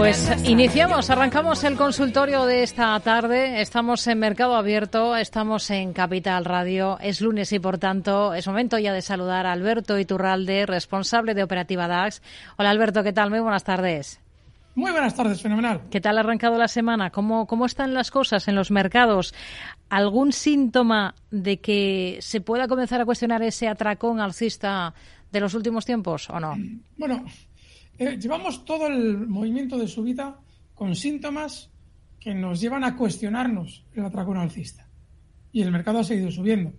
Pues iniciamos, arrancamos el consultorio de esta tarde. Estamos en Mercado Abierto, estamos en Capital Radio. Es lunes y por tanto es momento ya de saludar a Alberto Iturralde, responsable de Operativa DAX. Hola Alberto, ¿qué tal? Muy buenas tardes. Muy buenas tardes, fenomenal. ¿Qué tal ha arrancado la semana? ¿Cómo, ¿Cómo están las cosas en los mercados? ¿Algún síntoma de que se pueda comenzar a cuestionar ese atracón alcista de los últimos tiempos o no? Bueno, eh, llevamos todo el movimiento de subida con síntomas que nos llevan a cuestionarnos el atracón alcista. Y el mercado ha seguido subiendo.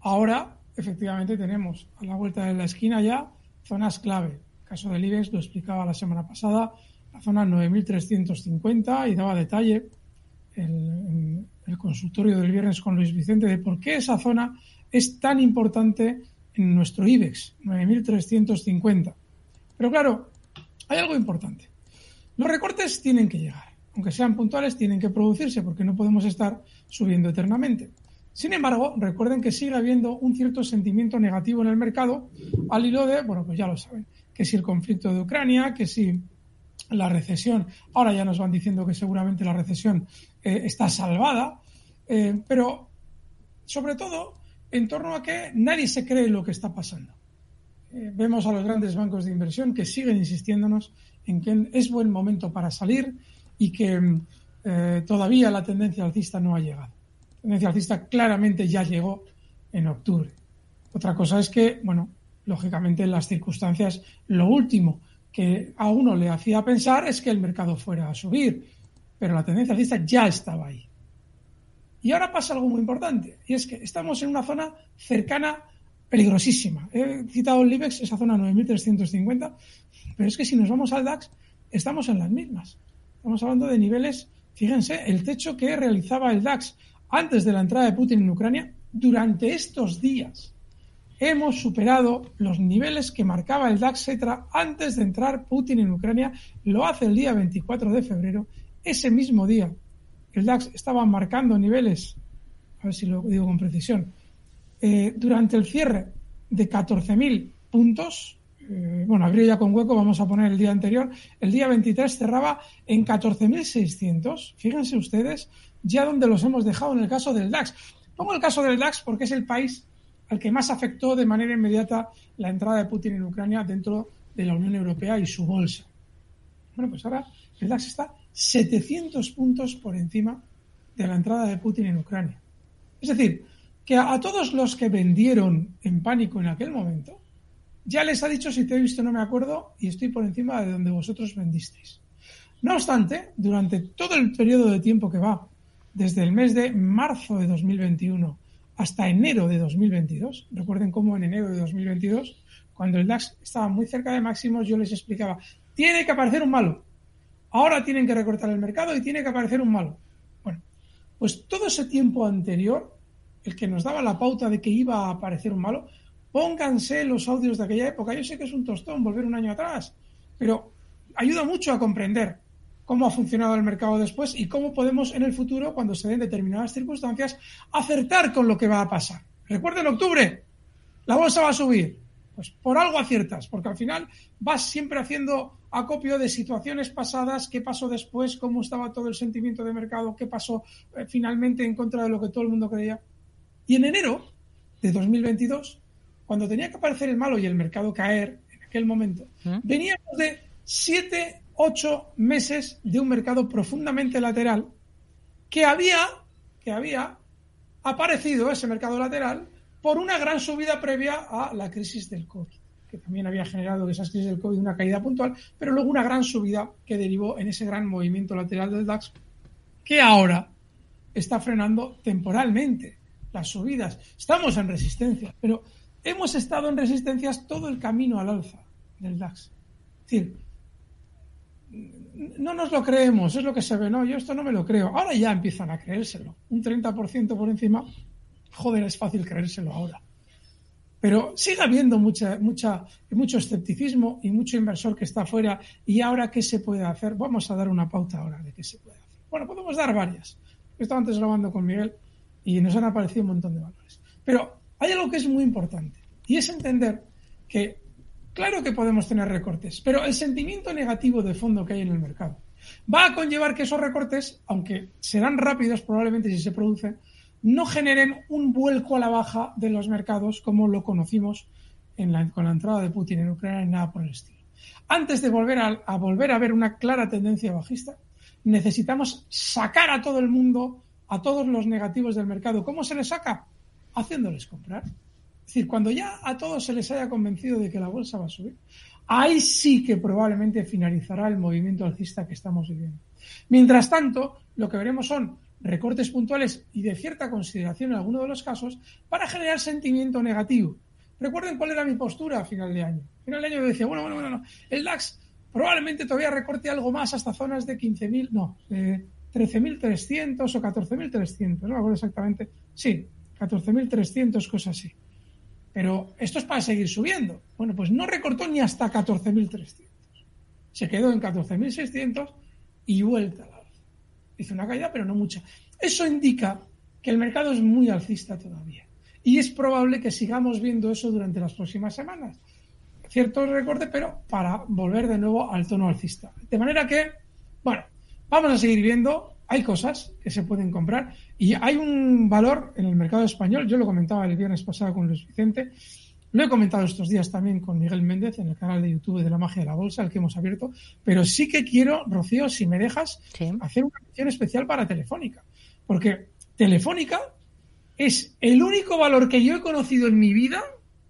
Ahora, efectivamente, tenemos a la vuelta de la esquina ya zonas clave. El caso del IBEX lo explicaba la semana pasada, la zona 9.350 y daba detalle en el consultorio del viernes con Luis Vicente de por qué esa zona es tan importante en nuestro IBEX, 9.350. Pero claro, hay algo importante. Los recortes tienen que llegar. Aunque sean puntuales, tienen que producirse porque no podemos estar subiendo eternamente. Sin embargo, recuerden que sigue habiendo un cierto sentimiento negativo en el mercado al hilo de, bueno, pues ya lo saben, que si el conflicto de Ucrania, que si la recesión, ahora ya nos van diciendo que seguramente la recesión eh, está salvada, eh, pero sobre todo en torno a que nadie se cree lo que está pasando. Eh, vemos a los grandes bancos de inversión que siguen insistiéndonos en que es buen momento para salir y que todavía la tendencia alcista no ha llegado. La tendencia alcista claramente ya llegó en octubre. Otra cosa es que, bueno, lógicamente en las circunstancias, lo último que a uno le hacía pensar es que el mercado fuera a subir, pero la tendencia alcista ya estaba ahí. Y ahora pasa algo muy importante, y es que estamos en una zona cercana, peligrosísima. He citado el IBEX, esa zona 9.350, pero es que si nos vamos al DAX, estamos en las mismas. Estamos hablando de niveles, fíjense, el techo que realizaba el DAX antes de la entrada de Putin en Ucrania, durante estos días hemos superado los niveles que marcaba el DAX Cetra antes de entrar Putin en Ucrania. Lo hace el día 24 de febrero. Ese mismo día, el DAX estaba marcando niveles, a ver si lo digo con precisión, eh, durante el cierre de 14.000 puntos. Eh, bueno, abrió ya con hueco, vamos a poner el día anterior. El día 23 cerraba en 14.600. Fíjense ustedes ya donde los hemos dejado en el caso del DAX. Pongo el caso del DAX porque es el país al que más afectó de manera inmediata la entrada de Putin en Ucrania dentro de la Unión Europea y su bolsa. Bueno, pues ahora el DAX está 700 puntos por encima de la entrada de Putin en Ucrania. Es decir, que a, todos los que vendieron en pánico en aquel momento, ya les ha dicho si te he visto no me acuerdo y estoy por encima de donde vosotros vendisteis. No obstante, durante todo el periodo de tiempo que va, desde el mes de marzo de 2021 hasta enero de 2022. Recuerden cómo en enero de 2022, cuando el DAX estaba muy cerca de máximos, yo les explicaba, tiene que aparecer un malo. Ahora tienen que recortar el mercado y tiene que aparecer un malo. Bueno, pues todo ese tiempo anterior, el que nos daba la pauta de que iba a aparecer un malo, pónganse los audios de aquella época. Yo sé que es un tostón volver un año atrás, pero ayuda mucho a comprender cómo ha funcionado el mercado después y cómo podemos en el futuro, cuando se den determinadas circunstancias, acertar con lo que va a pasar. Recuerden octubre, la bolsa va a subir. Pues por algo aciertas, porque al final vas siempre haciendo acopio de situaciones pasadas, qué pasó después, cómo estaba todo el sentimiento de mercado, qué pasó eh, finalmente en contra de lo que todo el mundo creía. Y en enero de 2022, cuando tenía que aparecer el malo y el mercado caer en aquel momento, ¿Mm? veníamos de siete ocho meses de un mercado profundamente lateral que había, que había aparecido ese mercado lateral por una gran subida previa a la crisis del COVID, que también había generado de esas crisis del COVID una caída puntual, pero luego una gran subida que derivó en ese gran movimiento lateral del DAX, que ahora está frenando temporalmente las subidas. Estamos en resistencia, pero hemos estado en resistencias todo el camino al alza del DAX. Es decir, no nos lo creemos, es lo que se ve, no, yo esto no me lo creo. Ahora ya empiezan a creérselo. Un 30% por encima, joder, es fácil creérselo ahora. Pero sigue habiendo mucha, mucha, mucho escepticismo y mucho inversor que está afuera. ¿Y ahora qué se puede hacer? Vamos a dar una pauta ahora de qué se puede hacer. Bueno, podemos dar varias. He estado antes grabando con Miguel y nos han aparecido un montón de valores. Pero hay algo que es muy importante y es entender que Claro que podemos tener recortes, pero el sentimiento negativo de fondo que hay en el mercado Va a conllevar que esos recortes, aunque serán rápidos probablemente si se producen, no generen un vuelco a la baja de los mercados como lo conocimos con la entrada de Putin en Ucrania y nada por el estilo. Antes de volver a, volver a ver una clara tendencia bajista, necesitamos sacar a todo el mundo, a todos los negativos del mercado. ¿Cómo se les saca? Haciéndoles comprar. Es decir, cuando ya a todos se les haya convencido de que la bolsa va a subir, ahí sí que probablemente finalizará el movimiento alcista que estamos viviendo. Mientras tanto, lo que veremos son recortes puntuales y de cierta consideración en algunos de los casos para generar sentimiento negativo. Recuerden cuál era mi postura a final de año. A final de año yo decía, bueno, bueno, bueno, el DAX probablemente todavía recorte algo más hasta zonas de 15.000, no, de 13.300 o 14.300, no me acuerdo exactamente. Sí, 14.300, cosas así. Pero esto es para seguir subiendo. Bueno, pues no recortó ni hasta 14.300. Se quedó en 14.600 y vuelta a la alza. Hizo una caída, pero no mucha. Eso indica que el mercado es muy alcista todavía. Y es probable que sigamos viendo eso durante las próximas semanas. Cierto recorte, pero para volver de nuevo al tono alcista. De manera que, bueno, vamos a seguir viendo hay cosas que se pueden comprar y hay un valor en el mercado español. Yo lo comentaba el viernes pasado con Luis Vicente. Lo he comentado estos días también con Miguel Méndez en el canal de YouTube de la magia de la bolsa, el que hemos abierto. Pero sí que quiero, Rocío, si me dejas, hacer una mención especial para Telefónica. Porque Telefónica es el único valor que yo he conocido en mi vida.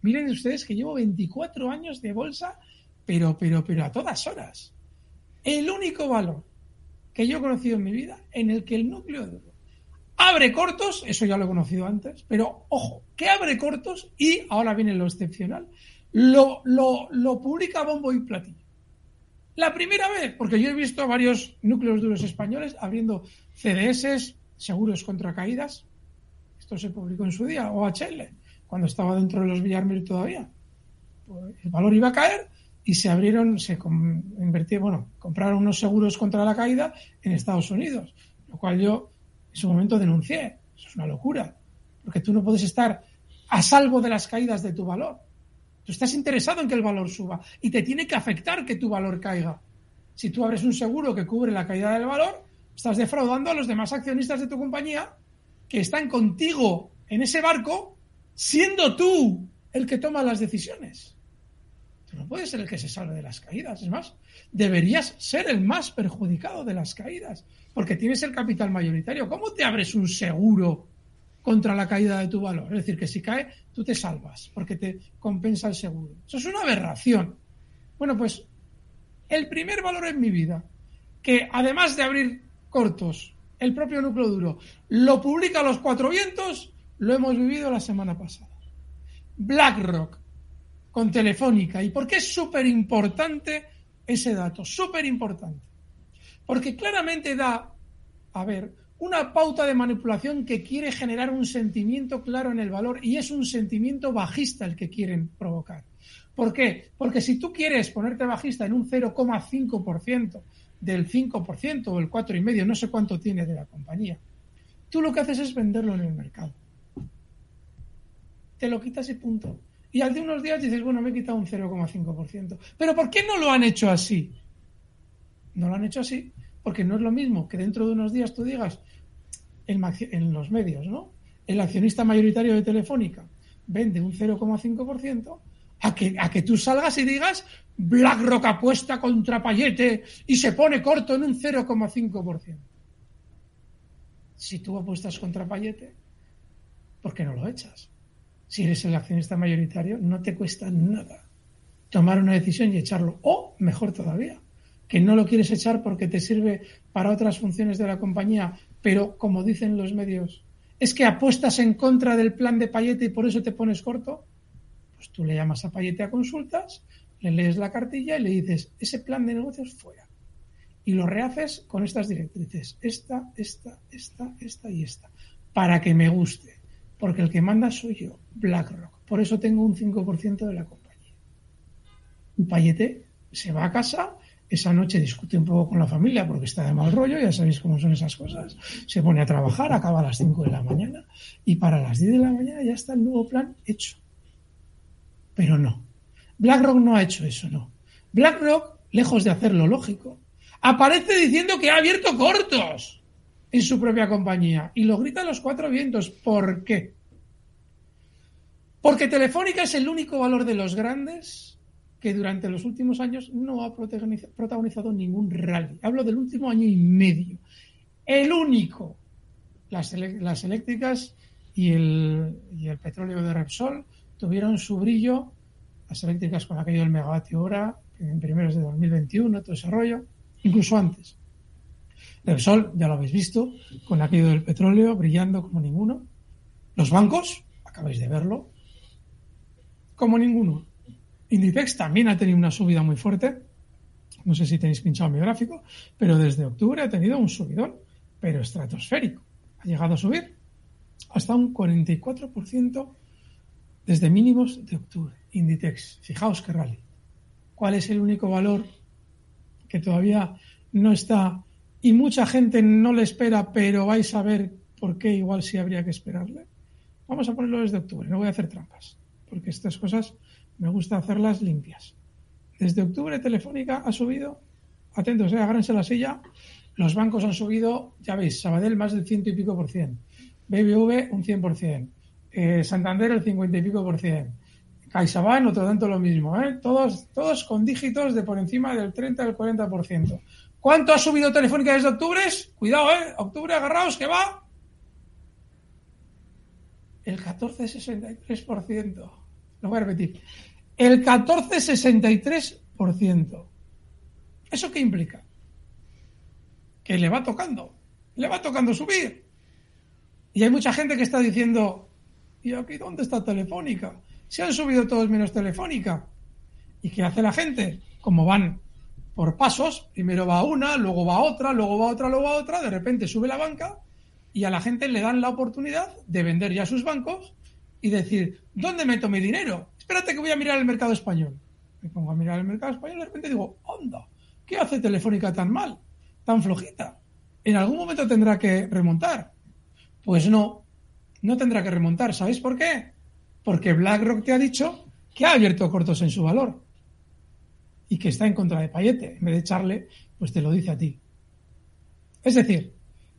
Miren ustedes que llevo 24 años de bolsa, pero, pero, pero a todas horas. El único valor que yo he conocido en mi vida en el que el núcleo duro abre cortos, eso ya lo he conocido antes, pero ojo, que abre cortos y ahora viene lo excepcional, lo, lo, lo publica bombo y platillo. La primera vez, porque yo he visto varios núcleos duros españoles abriendo CDS, seguros contra caídas. Esto se publicó en su día, OHL, cuando estaba dentro de los Villarmir todavía. Pues el valor iba a caer y se abrieron, se invirtieron, bueno, compraron unos seguros contra la caída en Estados Unidos, lo cual yo en su momento denuncié. Eso es una locura, porque tú no puedes estar a salvo de las caídas de tu valor. Tú estás interesado en que el valor suba y te tiene que afectar que tu valor caiga. Si tú abres un seguro que cubre la caída del valor, estás defraudando a los demás accionistas de tu compañía que están contigo en ese barco, siendo tú el que toma las decisiones. Tú no puedes ser el que se salve de las caídas. Es más, deberías ser el más perjudicado de las caídas, porque tienes el capital mayoritario. ¿Cómo te abres un seguro contra la caída de tu valor? Es decir, que si cae, tú te salvas, porque te compensa el seguro. Eso es una aberración. Bueno, pues el primer valor en mi vida, que además de abrir cortos, el propio núcleo duro, lo publica a los cuatro vientos, lo hemos vivido la semana pasada. BlackRock, con Telefónica. ¿Y por qué es súper importante ese dato? Súper importante. Porque claramente da, a ver, una pauta de manipulación que quiere generar un sentimiento claro en el valor y es un sentimiento bajista el que quieren provocar. ¿Por qué? Porque si tú quieres ponerte bajista en un 0,5% del 5% o el 4,5%, no sé cuánto tiene de la compañía, tú lo que haces es venderlo en el mercado. Te lo quitas y punto. Y de unos días dices, bueno, me he quitado un 0,5%. Pero ¿por qué no lo han hecho así? No lo han hecho así porque no es lo mismo que dentro de unos días tú digas en, los medios, ¿no? El accionista mayoritario de Telefónica vende un 0,5% a que, a que tú salgas y digas BlackRock apuesta contra Payete y se pone corto en un 0,5%. Si tú apuestas contra Payete, ¿por qué no lo echas? Si eres el accionista mayoritario, no te cuesta nada tomar una decisión y echarlo. O, mejor todavía, que no lo quieres echar porque te sirve para otras funciones de la compañía, pero como dicen los medios, es que apuestas en contra del plan de Payete y por eso te pones corto. Pues tú le llamas a Payete a consultas, le lees la cartilla y le dices, ese plan de negocios fuera. Y lo rehaces con estas directrices, esta, esta, esta, esta y esta, para que me guste porque el que manda soy yo, BlackRock. Por eso tengo un 5% de la compañía. Un payete se va a casa, esa noche discute un poco con la familia porque está de mal rollo, ya sabéis cómo son esas cosas. Se pone a trabajar, acaba a las 5 de la mañana y para las 10 de la mañana ya está el nuevo plan hecho. Pero no. BlackRock no ha hecho eso, no. BlackRock, lejos de hacer lo lógico, Aparece diciendo que ha abierto cortos en su propia compañía y lo grita a los cuatro vientos. ¿Por qué? Porque Telefónica es el único valor de los grandes que durante los últimos años no ha protagonizado ningún rally. Hablo del último año y medio. El único. Las, las eléctricas y el, y el petróleo de Repsol tuvieron su brillo, las eléctricas con aquello del megavatio hora, en primeros de 2021, todo ese rollo, incluso antes. Repsol, ya lo habéis visto, con aquello del petróleo brillando como ninguno. Los bancos, acabáis de verlo, como ninguno. Inditex también ha tenido una subida muy fuerte. No sé si tenéis pinchado mi gráfico, pero desde octubre ha tenido un subidón, pero estratosférico. Ha llegado a subir hasta un 44% desde mínimos de octubre. Inditex, fijaos qué rally. ¿Cuál es el único valor que todavía no está y mucha gente no le espera, pero vais a ver por qué igual sí habría que esperarle? Vamos a ponerlo desde octubre, no voy a hacer trampas, porque estas cosas me gusta hacerlas limpias. Desde octubre Telefónica ha subido, atentos, eh, agárrense la silla, los bancos han subido, ya veis, Sabadell más del ciento y pico por cien, BBV un cien por cien, eh, Santander el 50 y pico por cien. CaixaBank otro tanto lo mismo, ¿eh? Todos, todos con dígitos de por encima del 30 al 40%. ¿Cuánto ha subido Telefónica desde octubre? Cuidado, ¿eh? Octubre, agarraos, que va. El 14,63%. Lo voy a repetir. El 14,63%. ¿Eso qué implica? Que le va tocando. Le va tocando subir. Y hay mucha gente que está diciendo, ¿Y aquí dónde está Telefónica? Se han subido todos menos Telefónica. ¿Y qué hace la gente? Como van por pasos, primero va una, luego va otra, luego va otra, luego va otra, de repente sube la banca y a la gente le dan la oportunidad de vender ya sus bancos y decir, ¿dónde meto mi dinero? Espérate que voy a mirar el mercado español. Me pongo a mirar el mercado español y de repente digo, onda, ¿qué hace Telefónica tan mal? Tan flojita. En algún momento tendrá que remontar. Pues no, no tendrá que remontar. ¿Sabéis por qué? Porque BlackRock te ha dicho que ha abierto cortos en su valor y que está en contra de Payete. En vez de echarle, pues te lo dice a ti. Es decir,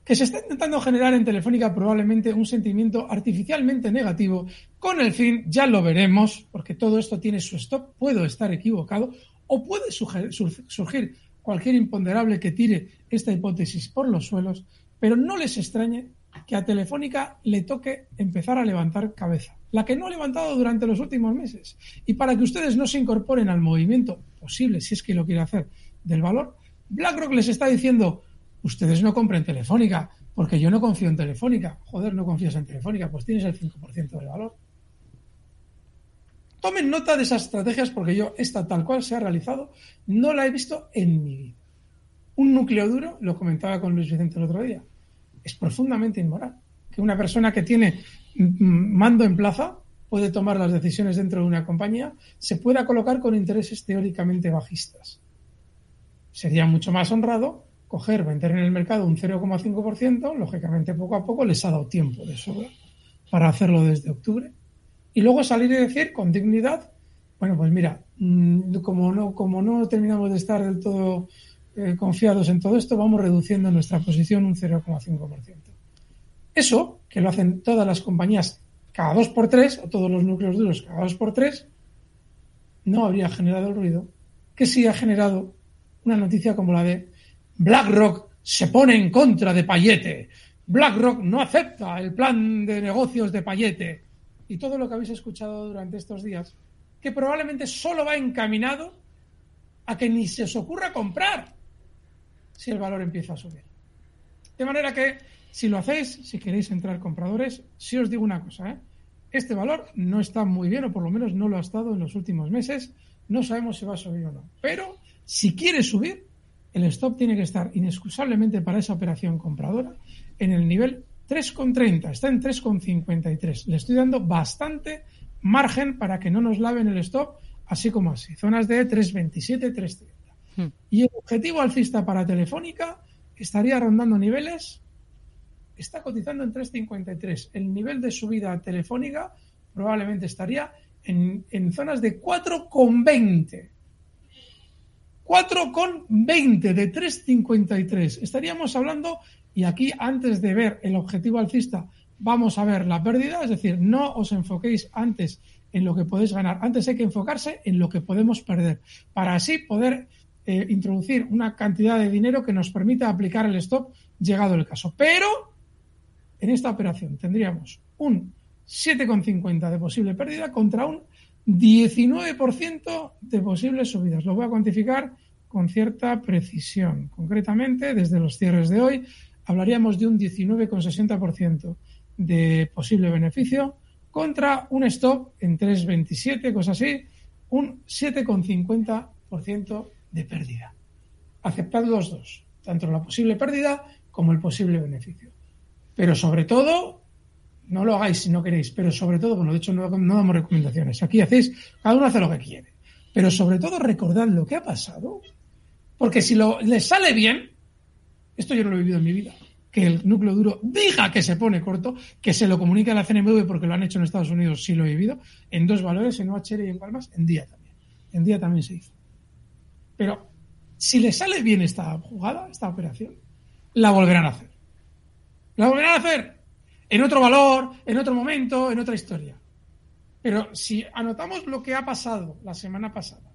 que se está intentando generar en Telefónica probablemente un sentimiento artificialmente negativo con el fin, ya lo veremos, porque todo esto tiene su stop, puedo estar equivocado o puede surgir cualquier imponderable que tire esta hipótesis por los suelos, pero no les extrañe que a Telefónica le toque empezar a levantar cabeza, la que no ha levantado durante los últimos meses. Y para que ustedes no se incorporen al movimiento posible, si es que lo quiere hacer, del valor, BlackRock les está diciendo, ustedes no compren Telefónica, porque yo no confío en Telefónica. Joder, no confías en Telefónica, pues tienes el 5% del valor. Tomen nota de esas estrategias porque yo, esta tal cual se ha realizado, no la he visto en mi vida. Un núcleo duro, lo comentaba con Luis Vicente el otro día, es profundamente inmoral. Que una persona que tiene mando en plaza puede tomar las decisiones dentro de una compañía, se pueda colocar con intereses teóricamente bajistas. Sería mucho más honrado coger, vender en el mercado un 0,5%, lógicamente poco a poco les ha dado tiempo de sobra para hacerlo desde octubre, y luego salir y decir con dignidad, bueno, pues mira, mm, como no, como no terminamos de estar del todo eh, confiados en todo esto, vamos reduciendo nuestra posición un 0,5%. Eso, que lo hacen todas las compañías cada dos por tres, o todos los núcleos duros cada dos por tres, no habría generado el ruido que sí ha generado una noticia como la de BlackRock se pone en contra de Payete. BlackRock no acepta el plan de negocios de Payete. Y todo lo que habéis escuchado durante estos días, que probablemente solo va encaminado a que ni se os ocurra comprar si el valor empieza a subir. De manera que, si lo hacéis, si queréis entrar compradores, si os digo una cosa, ¿eh? Este valor no está muy bien, o por lo menos no lo ha estado en los últimos meses, no sabemos si va a subir o no. Pero, si quiere subir, el stop tiene que estar inexcusablemente para esa operación compradora en el nivel 3,30, está en 3,53. Le estoy dando bastante margen para que no nos laven el stop, así como así. Zonas de 3,27, 3,30. Hmm. Y el objetivo alcista para Telefónica estaría rondando niveles, está cotizando en 3,53. El nivel de subida telefónica probablemente estaría en, en zonas de 4,20. 4,20 de 3,53. Estaríamos hablando, y aquí antes de ver el objetivo alcista, vamos a ver la pérdida, es decir, no os enfoquéis antes en lo que podéis ganar, antes hay que enfocarse en lo que podemos perder, para así poder eh, introducir una cantidad de dinero que nos permita aplicar el stop llegado el caso. Pero en esta operación tendríamos un 7,50 de posible pérdida contra un 19% de posibles subidas. Lo voy a cuantificar con cierta precisión. Concretamente, desde los cierres de hoy, hablaríamos de un 19,60% de posible beneficio contra un stop en 3,27, cosas así, un 7,50% de pérdida. Aceptad los dos, tanto la posible pérdida como el posible beneficio. Pero sobre todo, no lo hagáis si no queréis, pero sobre todo, bueno, de hecho no, damos recomendaciones. Aquí hacéis, cada uno hace lo que quiere. Pero sobre todo recordad lo que ha pasado, porque si lo, les sale bien, esto yo no lo he vivido en mi vida, que el núcleo duro diga que se pone corto, que se lo comunique a la CNMV porque lo han hecho en Estados Unidos, sí lo he vivido, en dos valores, en OHR y en Palmas, en día también. En día también se hizo. Pero si le sale bien esta jugada, esta operación, la volverán a hacer. La volverán a hacer en otro valor, en otro momento, en otra historia. Pero si anotamos lo que ha pasado la semana pasada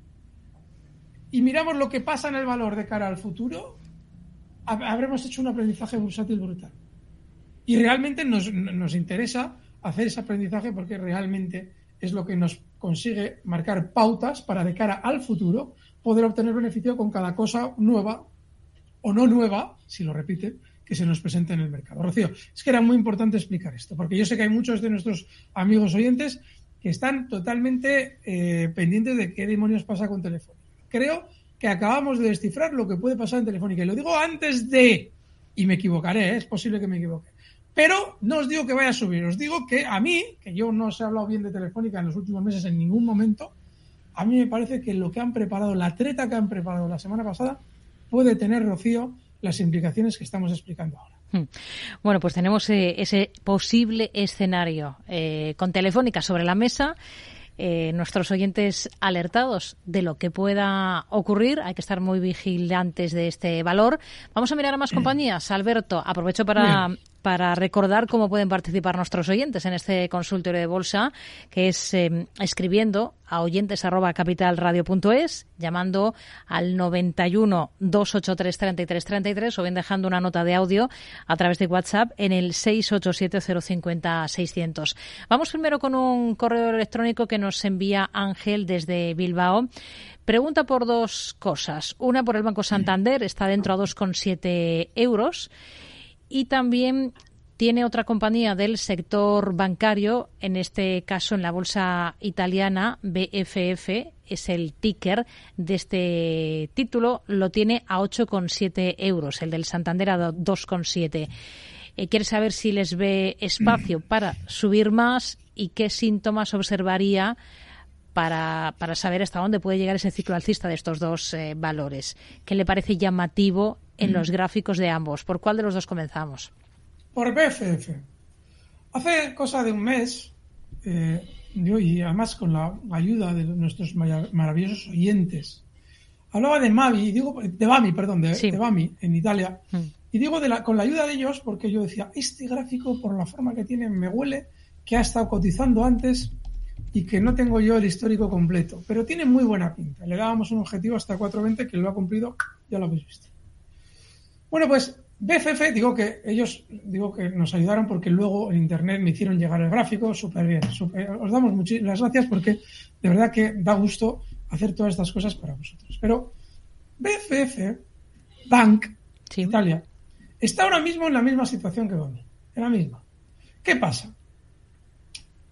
y miramos lo que pasa en el valor de cara al futuro, habremos hecho un aprendizaje bursátil brutal. Y realmente nos, nos interesa hacer ese aprendizaje porque realmente es lo que nos consigue marcar pautas para de cara al futuro poder obtener beneficio con cada cosa nueva o no nueva, si lo repite, que se nos presenta en el mercado. Rocío, es que era muy importante explicar esto, porque yo sé que hay muchos de nuestros amigos oyentes que están totalmente eh, pendientes de qué demonios pasa con Telefónica. Creo que acabamos de descifrar lo que puede pasar en Telefónica. Y lo digo antes de, y me equivocaré, ¿eh? es posible que me equivoque. Pero no os digo que vaya a subir, os digo que a mí, que yo no os he hablado bien de Telefónica en los últimos meses en ningún momento, a mí me parece que lo que han preparado, la treta que han preparado la semana pasada, puede tener, Rocío, las implicaciones que estamos explicando ahora. Hmm. Bueno, pues tenemos eh, ese posible escenario eh, con Telefónica sobre la mesa. Eh, nuestros oyentes alertados de lo que pueda ocurrir. Hay que estar muy vigilantes de este valor. Vamos a mirar a más mm. compañías. Alberto, aprovecho para para recordar cómo pueden participar nuestros oyentes en este consultorio de bolsa, que es em, escribiendo a oyentes arroba capitalradio.es, llamando al 91 283 33 33 o bien dejando una nota de audio a través de WhatsApp en el 687 050 600. Vamos primero con un correo electrónico que nos envía Ángel desde Bilbao. Pregunta por dos cosas. Una por el Banco Santander, está dentro a 2,7 euros y también tiene otra compañía del sector bancario, en este caso en la bolsa italiana, BFF, es el ticker de este título, lo tiene a 8,7 euros, el del Santander a 2,7. Eh, quiere saber si les ve espacio para subir más y qué síntomas observaría para, para saber hasta dónde puede llegar ese ciclo alcista de estos dos eh, valores. ¿Qué le parece llamativo en los gráficos de ambos. ¿Por cuál de los dos comenzamos? Por BFF. Hace cosa de un mes, eh, yo, y además con la ayuda de nuestros maravillosos oyentes, hablaba de Mavi, digo, de Bami, perdón, de, Bami en Italia, mm. y digo de la, con la ayuda de ellos porque yo decía, este gráfico por la forma que tiene me huele que ha estado cotizando antes y que no tengo yo el histórico completo, pero tiene muy buena pinta. Le dábamos un objetivo hasta 4.20 que lo ha cumplido, ya lo habéis visto. Bueno, pues BFF, digo que ellos, digo que nos ayudaron porque luego en internet me hicieron llegar el gráfico, súper bien. os damos las gracias porque de verdad que da gusto hacer todas estas cosas para vosotros. Pero BFF, Bank, Italia, está ahora mismo en la misma situación que Boni, en la misma. ¿Qué pasa?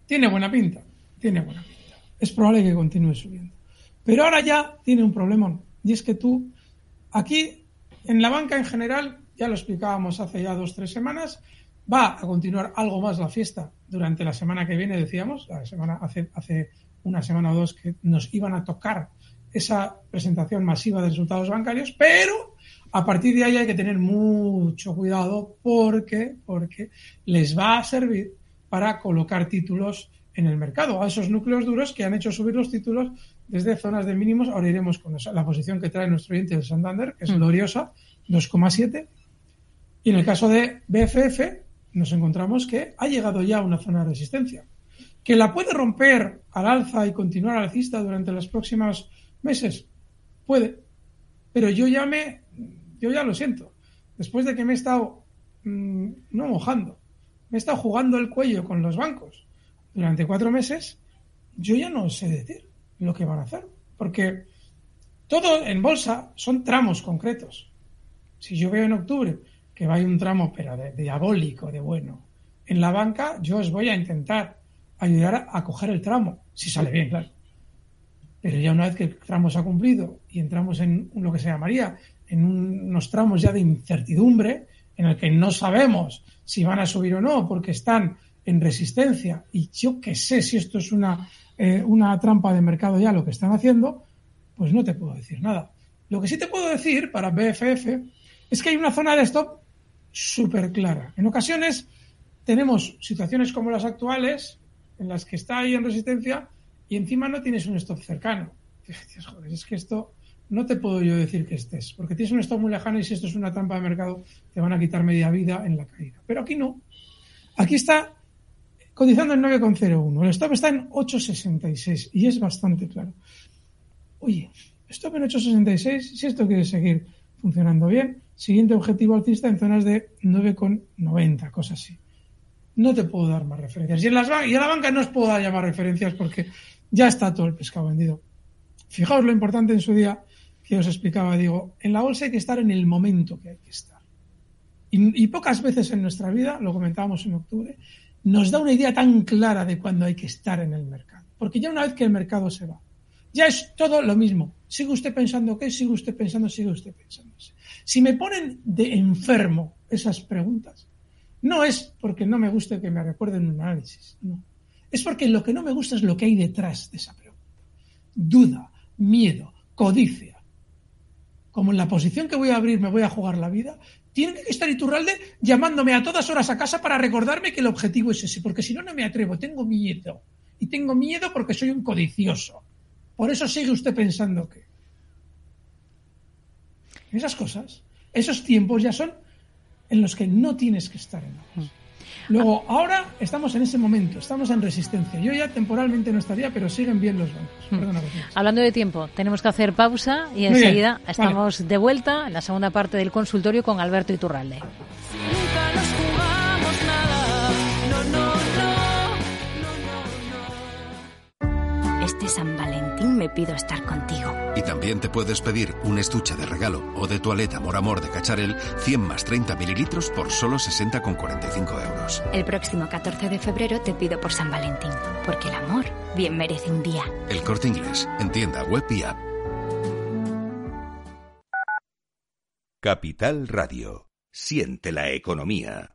Tiene buena pinta, tiene buena pinta. Es probable que continúe subiendo. Pero ahora ya tiene un problema, y es que tú aquí en la banca en general, ya lo explicábamos hace ya dos tres semanas, va a continuar algo más la fiesta. Durante la semana que viene, decíamos, la semana, hace, hace una semana o dos que nos iban a tocar esa presentación masiva de resultados bancarios, pero a partir de ahí hay que tener mucho cuidado porque, porque les va a servir para colocar títulos en el mercado, a esos núcleos duros que han hecho subir los títulos desde zonas de mínimos. Ahora iremos con la posición que trae nuestro oyente de Santander, que es mm. gloriosa, 2,7. Y en el caso de BFF, nos encontramos que ha llegado ya a una zona de resistencia. ¿Que la puede romper al alza y continuar alcista durante los próximos meses? Puede. Pero yo ya me. Yo ya lo siento. Después de que me he estado. Mm, no mojando. Me he estado jugando el cuello con los bancos durante cuatro meses. Yo ya no sé decir lo que van a hacer. Porque todo en bolsa son tramos concretos. Si yo veo en octubre que va a un tramo, pero de, diabólico, de bueno, en la banca, yo os voy a intentar ayudar a, coger el tramo, si sale bien, claro. Pero ya una vez que el tramo se ha cumplido y entramos en lo que se llamaría en unos tramos ya de incertidumbre, en el que no sabemos si van a subir o no, porque están en resistencia, y yo que sé si esto es una, eh, una trampa de mercado ya lo que están haciendo, pues no te puedo decir nada. Lo que sí te puedo decir para BFF es que hay una zona de stop súper clara. En ocasiones tenemos situaciones como las actuales, en las que está ahí en resistencia y encima no tienes un stop cercano. joder, es que esto no te puedo yo decir que estés, porque tienes un stop muy lejano y si esto es una trampa de mercado te van a quitar media vida en la caída. Pero aquí no. Aquí está cotizando en 9,01. El stop está en 8,66 y es bastante claro. Oye, stop en 8,66, si esto quiere seguir funcionando bien, Siguiente objetivo alcista en zonas de 9,90, cosas así. No te puedo dar más referencias. Y, en las, y a la banca no os puedo dar ya más referencias porque ya está todo el pescado vendido. Fijaos lo importante en su día que os explicaba. Digo, en la bolsa hay que estar en el momento que hay que estar. Y pocas veces en nuestra vida, lo comentábamos en octubre, nos da una idea tan clara de cuándo hay que estar en el mercado. Porque ya una vez que el mercado se va, ya es todo lo mismo. Sigue usted pensando qué, sigue usted pensando, sigue usted pensando. Si me ponen de enfermo esas preguntas, no es porque no me guste que me recuerden un análisis, no. Es porque lo que no me gusta es lo que hay detrás de esa pregunta. Duda, miedo, codicia. Como en la posición que voy a abrir me voy a jugar la vida, tiene que estar Iturralde llamándome a todas horas a casa para recordarme que el objetivo es ese, porque si no, no me atrevo, tengo miedo. Y tengo miedo porque soy un codicioso. Por eso sigue usted pensando que. Esas cosas, esos tiempos ya son en los que no tienes que estar en ellos. Luego, ahora estamos en ese momento, estamos en resistencia. Yo ya temporalmente no estaría, pero siguen bien los bancos. Perdona, Hablando de tiempo, tenemos que hacer pausa y enseguida estamos de vuelta en la segunda parte del consultorio con Alberto Iturralde. Me pido estar contigo. Y también te puedes pedir un estuche de regalo o de toaleta Amor Amor de Cacharel 100 más 30 mililitros por solo 60,45 euros. El próximo 14 de febrero te pido por San Valentín, porque el amor bien merece un día. El corte inglés, en tienda web y app. Capital Radio. Siente la economía.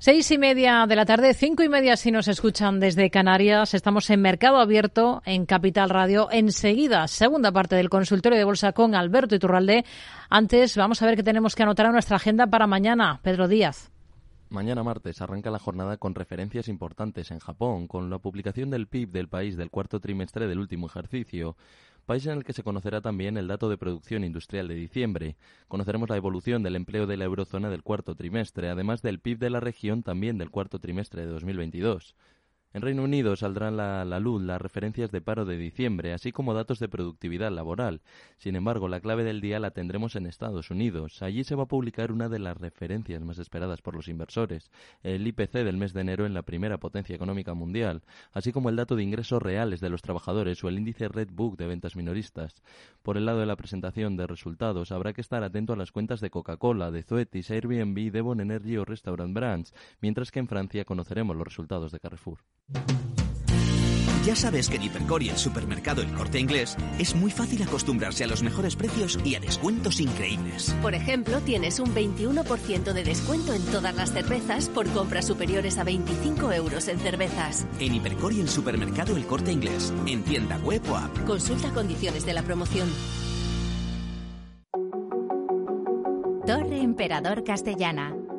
Seis y media de la tarde, cinco y media si nos escuchan desde Canarias. Estamos en Mercado Abierto en Capital Radio. Enseguida, segunda parte del consultorio de bolsa con Alberto Iturralde. Antes, vamos a ver qué tenemos que anotar en nuestra agenda para mañana. Pedro Díaz. Mañana martes arranca la jornada con referencias importantes en Japón, con la publicación del PIB del país del cuarto trimestre del último ejercicio país en el que se conocerá también el dato de producción industrial de diciembre. Conoceremos la evolución del empleo de la eurozona del cuarto trimestre, además del PIB de la región también del cuarto trimestre de 2022. En Reino Unido saldrán la, la luz las referencias de paro de diciembre, así como datos de productividad laboral. Sin embargo, la clave del día la tendremos en Estados Unidos. Allí se va a publicar una de las referencias más esperadas por los inversores, el IPC del mes de enero en la primera potencia económica mundial, así como el dato de ingresos reales de los trabajadores o el índice Redbook de ventas minoristas. Por el lado de la presentación de resultados, habrá que estar atento a las cuentas de Coca-Cola, de Zoetis, Airbnb, Devon Energy o Restaurant Brands, mientras que en Francia conoceremos los resultados de Carrefour. Ya sabes que en Hipercor y el supermercado El Corte Inglés es muy fácil acostumbrarse a los mejores precios y a descuentos increíbles. Por ejemplo, tienes un 21% de descuento en todas las cervezas por compras superiores a 25 euros en cervezas. En Hipercor y el supermercado El Corte Inglés, en tienda web o app. Consulta condiciones de la promoción. Torre Emperador Castellana.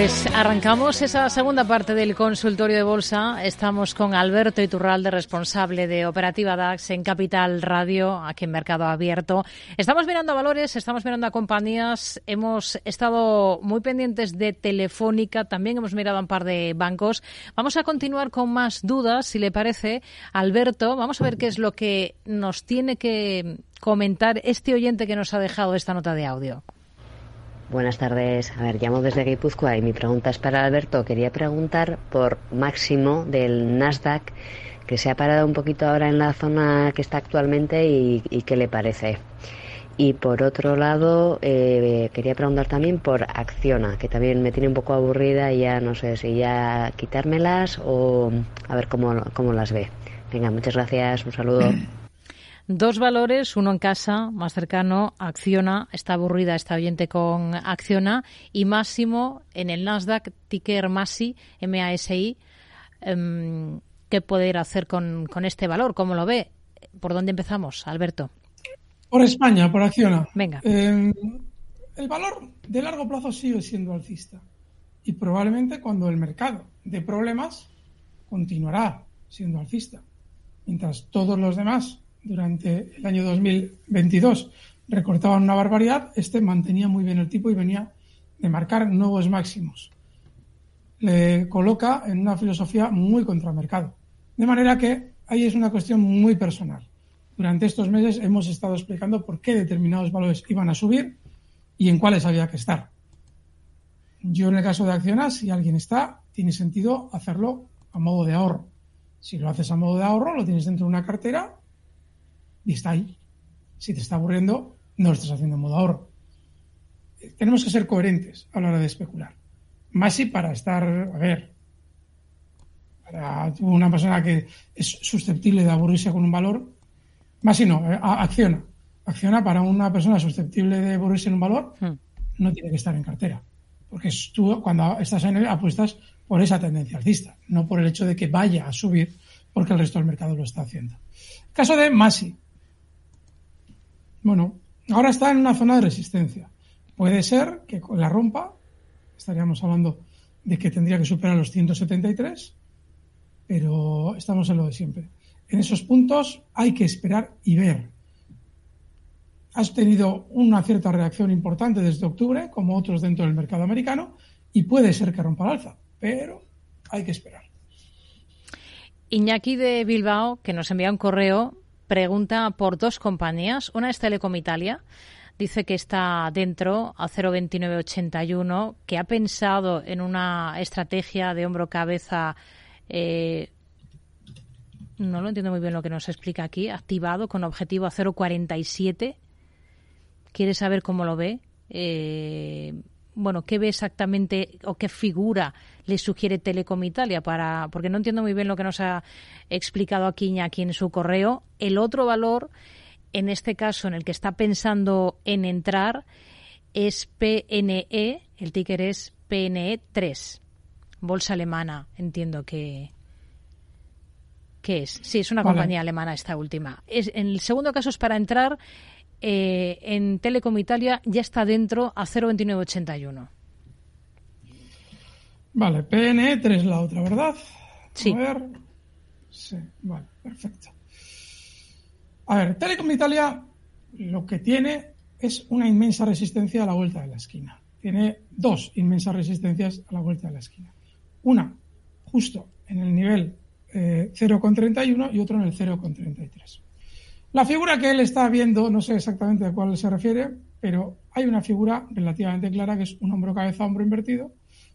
Pues arrancamos esa segunda parte del consultorio de bolsa. Estamos con Alberto Iturralde, responsable de Operativa DAX en Capital Radio, aquí en Mercado Abierto. Estamos mirando a valores, estamos mirando a compañías. Hemos estado muy pendientes de Telefónica, también hemos mirado a un par de bancos. Vamos a continuar con más dudas, si le parece, Alberto. Vamos a ver qué es lo que nos tiene que comentar este oyente que nos ha dejado esta nota de audio. Buenas tardes. A ver, llamo desde Guipúzcoa y mi pregunta es para Alberto. Quería preguntar por Máximo del Nasdaq, que se ha parado un poquito ahora en la zona que está actualmente y, y qué le parece. Y por otro lado, eh, quería preguntar también por Acciona, que también me tiene un poco aburrida y ya no sé si ya quitármelas o a ver cómo, cómo las ve. Venga, muchas gracias, un saludo. Dos valores, uno en casa, más cercano, Acciona, está aburrida esta oyente con Acciona, y Máximo en el Nasdaq, ticker MASI, M-A-S-I. Em, ¿Qué poder hacer con, con este valor? ¿Cómo lo ve? ¿Por dónde empezamos, Alberto? Por España, por Acciona. Venga. Eh, el valor de largo plazo sigue siendo alcista. Y probablemente cuando el mercado de problemas continuará siendo alcista. Mientras todos los demás durante el año 2022 recortaban una barbaridad, este mantenía muy bien el tipo y venía de marcar nuevos máximos. Le coloca en una filosofía muy contra el mercado. De manera que ahí es una cuestión muy personal. Durante estos meses hemos estado explicando por qué determinados valores iban a subir y en cuáles había que estar. Yo en el caso de Acciona, si alguien está, tiene sentido hacerlo a modo de ahorro. Si lo haces a modo de ahorro, lo tienes dentro de una cartera y está ahí. Si te está aburriendo, no lo estás haciendo en modo ahorro. Tenemos que ser coherentes a la hora de especular. Más si para estar, a ver, para una persona que es susceptible de aburrirse con un valor, más si no, eh, acciona. Acciona para una persona susceptible de aburrirse en un valor, no tiene que estar en cartera. Porque tú, cuando estás en él, apuestas por esa tendencia alcista, no por el hecho de que vaya a subir porque el resto del mercado lo está haciendo. Caso de Masi. Bueno, ahora está en una zona de resistencia. Puede ser que la rompa, estaríamos hablando de que tendría que superar los 173, pero estamos en lo de siempre. En esos puntos hay que esperar y ver. Has tenido una cierta reacción importante desde octubre, como otros dentro del mercado americano, y puede ser que rompa el alza, pero hay que esperar. Iñaki de Bilbao, que nos envía un correo, pregunta por dos compañías. Una es Telecom Italia. Dice que está dentro a 0,2981, que ha pensado en una estrategia de hombro-cabeza eh, no lo entiendo muy bien lo que nos explica aquí, activado con objetivo a 0,47. Quiere saber cómo lo ve. Eh, bueno, qué ve exactamente o qué figura le sugiere Telecom Italia para, porque no entiendo muy bien lo que nos ha explicado aquí aquí en su correo. El otro valor, en este caso, en el que está pensando en entrar, es PNE, el ticker es PNE 3, bolsa alemana, entiendo que, ¿Qué es? Sí, es una compañía alemana esta última. Es, en el segundo caso es para entrar eh, en Telecom Italia, ya está dentro a 0,2981. Vale, PNE3 es la otra, ¿verdad? Sí. A ver. Sí, vale, perfecto. A ver, Telecom Italia lo que tiene es una inmensa resistencia a la vuelta de la esquina. Tiene dos inmensas resistencias a la vuelta de la esquina. Una, justo en el nivel 0,31 eh, y otro en el 0,33. La figura que él está viendo, no sé exactamente a cuál se refiere, pero hay una figura relativamente clara que es un hombro cabeza hombro invertido.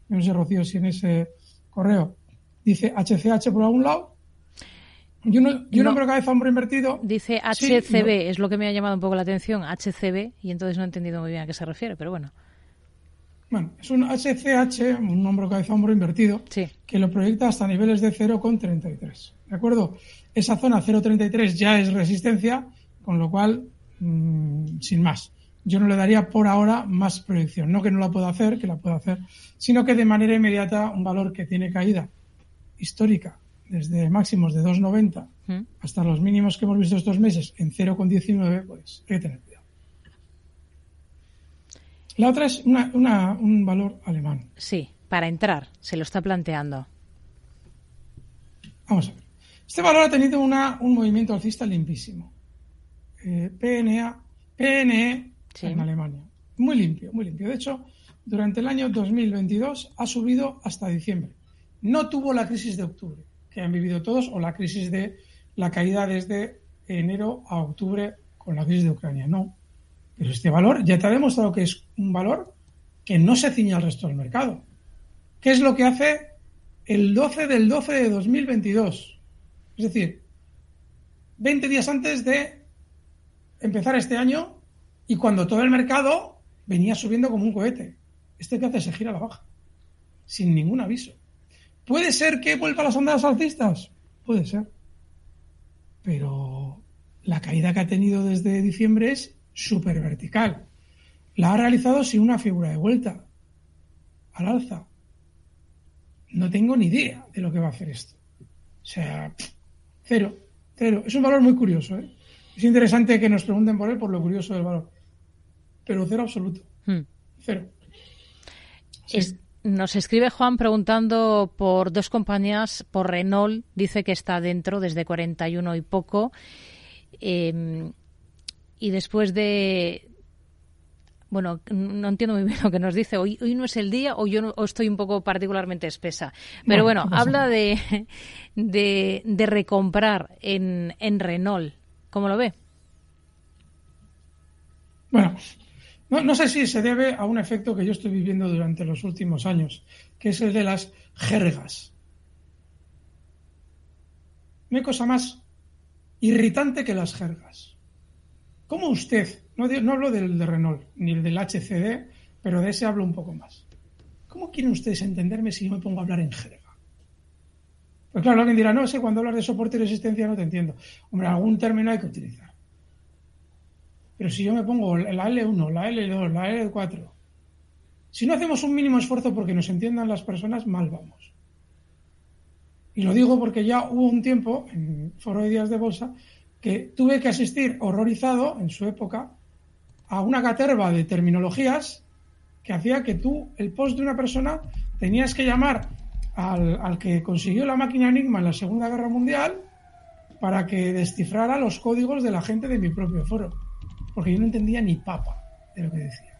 no sé, Rocío, si en ese correo dice HCH por algún lado. Y, un hombro cabeza hombro invertido. Dice HCB, es lo que me ha llamado un poco la atención, HCB, y entonces no he entendido muy bien a qué se refiere, pero bueno. Bueno, es un HCH, un hombro cabeza hombro invertido, que lo proyecta hasta niveles de 0,33. ¿De acuerdo? Esa zona 0,33 ya es resistencia, con lo cual, mm, sin más. Yo no le daría por ahora más proyección. No que no la pueda hacer, que la pueda hacer, sino que de manera inmediata un valor que tiene caída histórica desde máximos de 2,90 ¿Mm? hasta los mínimos que hemos visto estos meses en 0,19, pues hay que tener la otra es un valor alemán. Sí, para entrar, se lo está planteando. Vamos a ver. Este valor ha tenido una, un movimiento alcista limpísimo. Eh, PNA, PNE en Alemania. Muy limpio, muy limpio. De hecho, durante el año 2022 ha subido hasta diciembre. No tuvo la crisis de octubre, que han vivido todos, o la crisis de la caída desde enero a octubre con la crisis de Ucrania. No, pero este valor ya te ha demostrado que es un valor que no se ciña al resto del mercado. ¿Qué es lo que hace el 12 del 12 de 2022? Es decir, 20 días antes de empezar este año y cuando todo el mercado venía subiendo como un cohete. Este que hace se gira a la baja, sin ningún aviso. ¿Puede ser que vuelva a las ondas alcistas? Puede ser. Pero la caída que ha tenido desde diciembre es súper vertical. La ha realizado sin una figura de vuelta al alza. No tengo ni idea de lo que va a hacer esto. O sea, cero, cero. Es un valor muy curioso. ¿eh? Es interesante que nos pregunten por él por lo curioso del valor. Pero cero absoluto. Hmm. Cero. nos escribe Juan preguntando por dos compañías, por Renault, dice que está dentro desde 41 y poco. Eh, y después de bueno, no entiendo muy bien lo que nos dice. Hoy, hoy no es el día o yo no, estoy un poco particularmente espesa. Pero bueno, habla de, de, recomprar en, en Renault. ¿Cómo lo ve? Bueno, no, no, sé si se debe a un efecto que yo estoy viviendo durante los últimos años, que es el de las jergas. No hay cosa más irritante que las jergas. ¿Cómo usted, no, hablo del de Renault ni el del HCD, pero de ese hablo un poco más. ¿Cómo quieren ustedes entenderme si yo me pongo a hablar en jerga? Pues claro, alguien dirá, no sé, cuando hablas de soporte y resistencia no te entiendo. Hombre, algún término hay que utilizar. Pero si yo me pongo la L1, la L2, la L4, si no hacemos un mínimo esfuerzo porque nos entiendan las personas, mal vamos. Y lo digo porque ya hubo un tiempo, en Foro de Días de Bolsa, que tuve que asistir horrorizado en su época a una caterva de terminologías que hacía que tú, el post de una persona, tenías que llamar al, que consiguió la máquina Enigma en la Segunda Guerra Mundial para que descifrara los códigos de la gente de mi propio foro. Porque yo no entendía ni papa de lo que decía.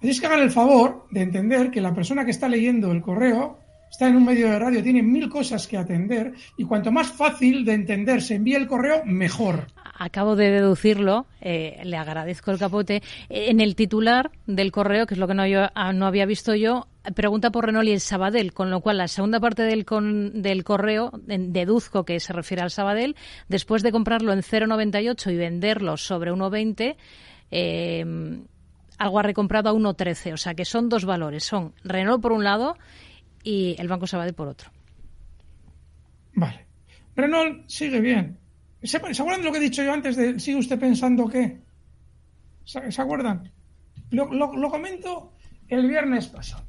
Es que hagan el favor de entender que la persona que está leyendo el correo está en un medio de radio, tiene mil cosas que atender y cuanto más fácil de entender se envíe el correo, mejor. Acabo de deducirlo, eh, le agradezco el capote. En el titular del correo, que es lo que no, yo, ah, no había visto yo, pregunta por Renault y el Sabadell, con lo cual la segunda parte del, del correo deduzco que se refiere al Sabadell. Después de comprarlo en 0,98 y venderlo sobre 1,20, eh, algo ha recomprado a 1,13. O sea que son dos valores. Son Renault por un lado y el Banco Sabadell por otro. Vale. Renault sigue bien. ¿Se, acuerdan de lo que he dicho yo antes de sigue usted pensando qué? ¿Se, acuerdan? Lo, comento el viernes pasado.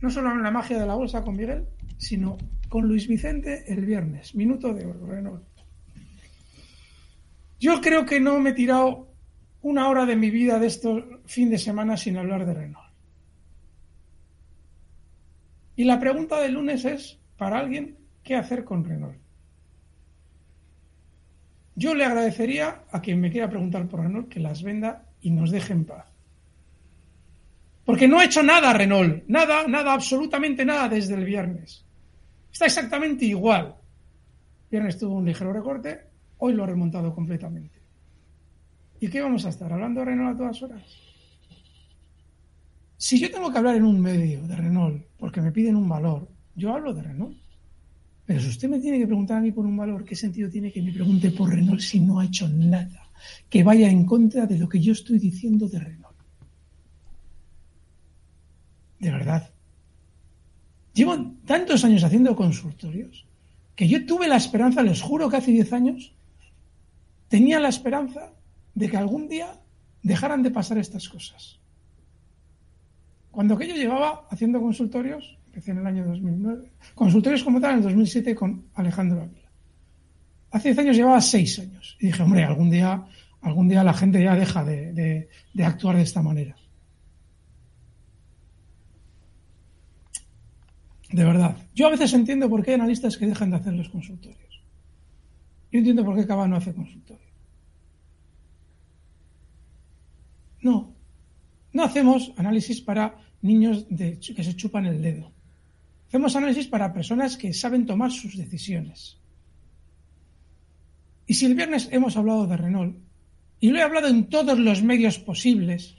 No solo en la magia de la bolsa con Miguel, sino con Luis Vicente el viernes. Minuto de oro, Renault. Yo creo que no me he tirado una hora de mi vida de estos fin de semana sin hablar de Renault. Y la pregunta del lunes es, para alguien, ¿qué hacer con Renault? Yo le agradecería a quien me quiera preguntar por Renault que las venda y nos deje en paz. Porque no ha hecho nada Renault, nada, nada, absolutamente nada desde el viernes. Está exactamente igual. viernes tuvo un ligero recorte, hoy lo ha remontado completamente. ¿Y qué vamos a estar hablando de Renault a todas horas? Si yo tengo que hablar en un medio de Renault porque me piden un valor, yo hablo de Renault. Pero si usted me tiene que preguntar a mí por un valor, ¿qué sentido tiene que me pregunte por Renault si no ha hecho nada que vaya en contra de lo que yo estoy diciendo de Renault? De verdad. Llevo tantos años haciendo consultorios que yo tuve la esperanza, les juro que hace 10 años, tenía la esperanza de que algún día dejaran de pasar estas cosas. Cuando que yo llevaba haciendo consultorios, empecé en el año 2009, consultorios como tal en el 2007 con Alejandro Ávila. Hace 10 años llevaba 6 años. Y dije, hombre, algún día, algún día la gente ya deja de, de actuar de esta manera. De verdad. Yo a veces entiendo por qué hay analistas que dejan de hacer los consultorios. Yo entiendo por qué Cava no hace consultorio. No. No hacemos análisis para niños que se chupan el dedo. Hacemos análisis para personas que saben tomar sus decisiones. Y si el viernes hemos hablado de Renault, y lo he hablado en todos los medios posibles,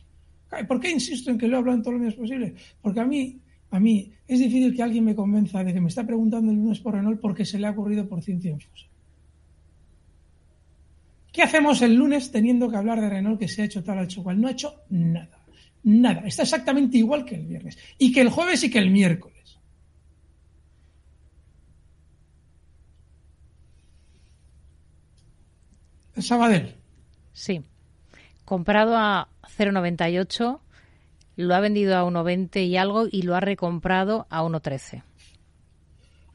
¿por qué insisto en que lo he hablado en todos los medios posibles? Porque a mí, a mí es difícil que alguien me convenza de que me está preguntando el lunes por Renault porque se le ha ocurrido por ciencia. ¿Qué hacemos el lunes teniendo que hablar de Renault que se ha hecho tal, ha hecho cual? No ha hecho nada. Nada. Está exactamente igual que el viernes. Y que el jueves y que el miércoles. Sabadell. Sí. Comprado a 0,98, lo ha vendido a 1,20 y algo y lo ha recomprado a 1,13.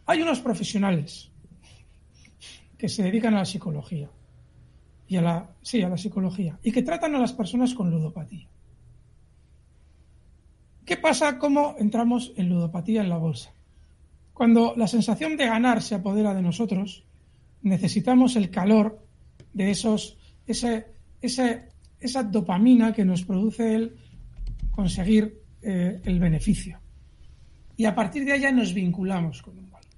Hay unos profesionales que se dedican a la psicología y a la sí, a la psicología y que tratan a las personas con ludopatía. ¿Qué pasa cómo entramos en ludopatía en la bolsa? Cuando la sensación de ganar se apodera de nosotros, necesitamos el calor de esos, ese, esa dopamina que nos produce el conseguir eh, el beneficio. Y a partir de allá nos vinculamos con un valor.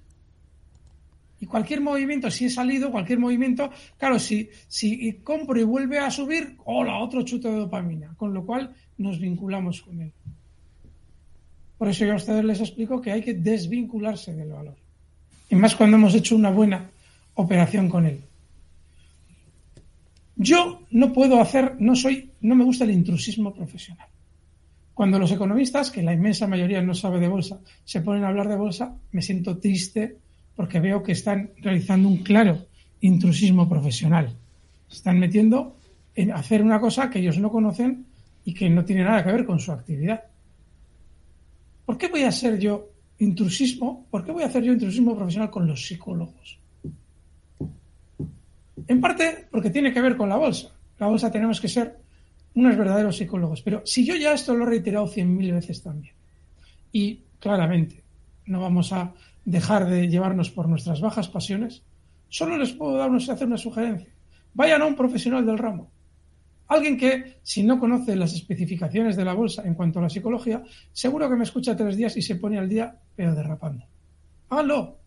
Y cualquier movimiento, si he salido, cualquier movimiento, claro, si, si compro y vuelve a subir, hola, otro chuto de dopamina. Con lo cual nos vinculamos con él. Por eso yo a ustedes les explico que hay que desvincularse del valor. Y más cuando hemos hecho una buena operación con él. Yo no puedo hacer, no soy, no me gusta el intrusismo profesional. Cuando los economistas, que la inmensa mayoría no sabe de bolsa, se ponen a hablar de bolsa, me siento triste porque veo que están realizando un claro intrusismo profesional. están metiendo en hacer una cosa que ellos no conocen y que no tiene nada que ver con su actividad. ¿Por qué voy a hacer yo intrusismo? ¿Por qué voy a hacer yo intrusismo profesional con los psicólogos? En parte porque tiene que ver con la bolsa. La bolsa tenemos que ser unos verdaderos psicólogos. Pero si yo ya esto lo he reiterado cien mil veces también, y claramente no vamos a dejar de llevarnos por nuestras bajas pasiones, solo les puedo dar hacer una sugerencia. Vayan a un profesional del ramo. Alguien que, si no conoce las especificaciones de la bolsa en cuanto a la psicología, seguro que me escucha tres días y se pone al día, pero derrapando. Háganlo.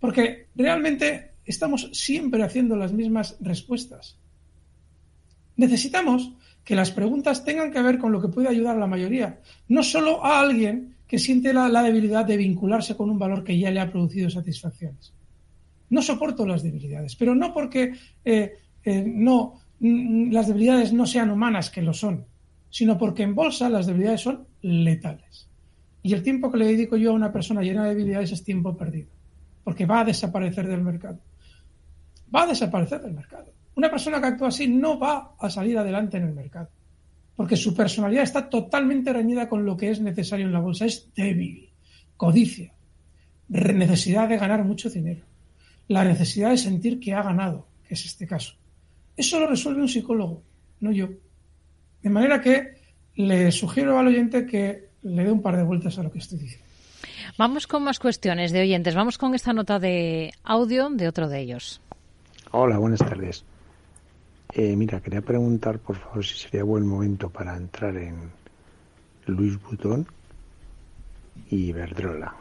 Porque realmente estamos siempre haciendo las mismas respuestas. Necesitamos que las preguntas tengan que ver con lo que puede ayudar a la mayoría, no solo a alguien que siente la, debilidad de vincularse con un valor que ya le ha producido satisfacciones. No soporto las debilidades, pero no porque eh, eh, no, las debilidades no sean humanas, que lo son, sino porque en bolsa las debilidades son letales. Y el tiempo que le dedico yo a una persona llena de debilidades es tiempo perdido, porque va a desaparecer del mercado. Va a desaparecer del mercado. Una persona que actúa así no va a salir adelante en el mercado, porque su personalidad está totalmente reñida con lo que es necesario en la bolsa. Es débil, codicia, necesidad de ganar mucho dinero, la necesidad de sentir que ha ganado, que es este caso. Eso lo resuelve un psicólogo, no yo. De manera que le sugiero al oyente que le dé un par de vueltas a lo que estoy diciendo. Vamos con más cuestiones de oyentes. Vamos con esta nota de audio de otro de ellos. Hola, buenas tardes. Eh, mira, quería preguntar, por favor, si sería buen momento para entrar en Luis Butón y Verdrola.